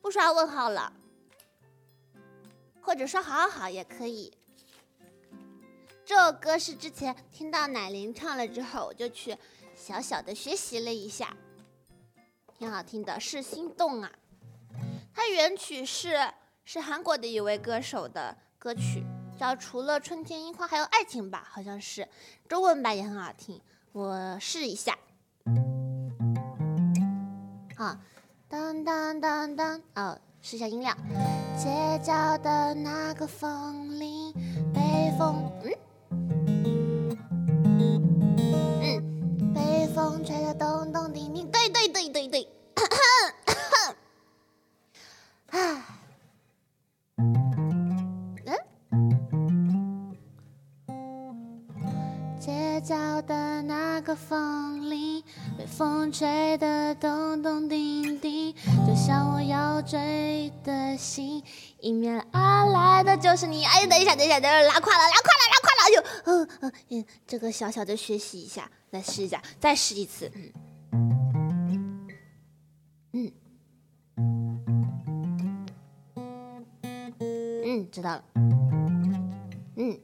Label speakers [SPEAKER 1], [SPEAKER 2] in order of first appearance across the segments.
[SPEAKER 1] 不刷问号了，或者说好好也可以。这首歌是之前听到奶铃唱了之后，我就去小小的学习了一下，挺好听的，是心动啊。它原曲是是韩国的一位歌手的歌曲，叫除了春天樱花还有爱情吧，好像是中文版也很好听，我试一下。啊，当当当当，哦，试一下音量。街角的那个风铃，北风，嗯。被风吹得咚咚叮叮，对对对对对。啊，嗯，街角的那个风铃，被风吹得咚咚叮，就像我要追的心，迎面而来的就是你。哎，等一下，等一下，等一下，拉胯了，拉胯了，拉胯了！哎呦，嗯嗯，这个小小的学习一下。来试一下，再试一次。嗯，嗯，知道了。嗯，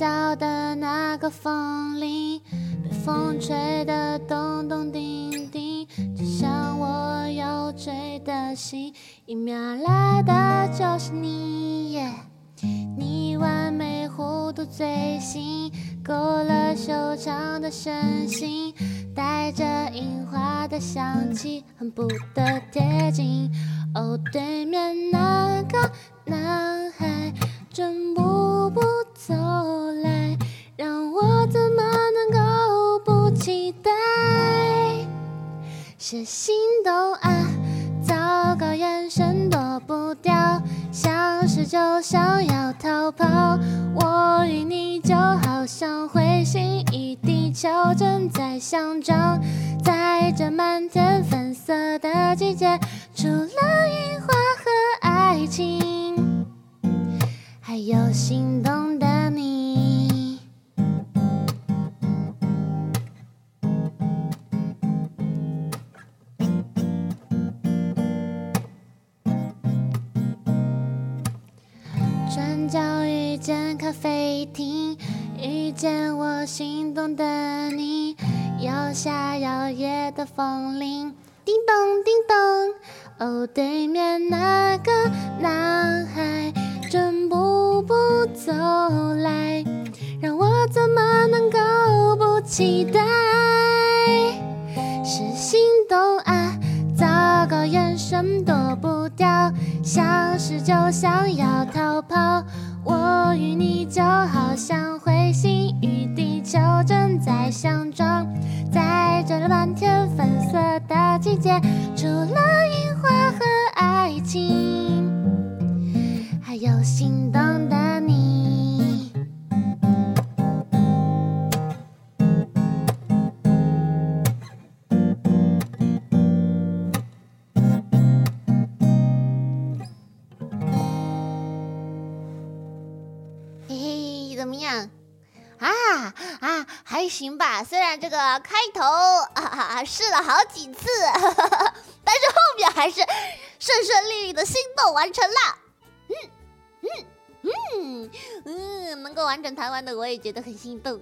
[SPEAKER 1] 角的那个风铃，被风吹得咚咚叮叮，就像我要追的心，迎面而来的就是你。你完美弧度最新，勾勒修长的身形，带着樱花的香气，恨不得贴近。哦，对面那个是心动啊！糟糕，眼神躲不掉，像是就想要逃跑。我与你就好像彗星与地球正在相撞，在这满天粉色的季节，除了樱花和爱情，还有心动转角遇见咖啡厅，遇见我心动的你，摇下摇曳的风铃，叮咚叮咚。哦，对面那个男孩正步步走来，让我怎么能够不期待？是心动啊，糟糕，眼神躲不掉，像是就想要逃跑。我与你就好像彗星与地球正在相撞，在这满天粉色的季节，除了怎么样？啊啊，还行吧。虽然这个开头啊试了好几次，但是后面还是顺顺利利的心动完成了。嗯嗯嗯嗯，能够完整弹完的我也觉得很心动。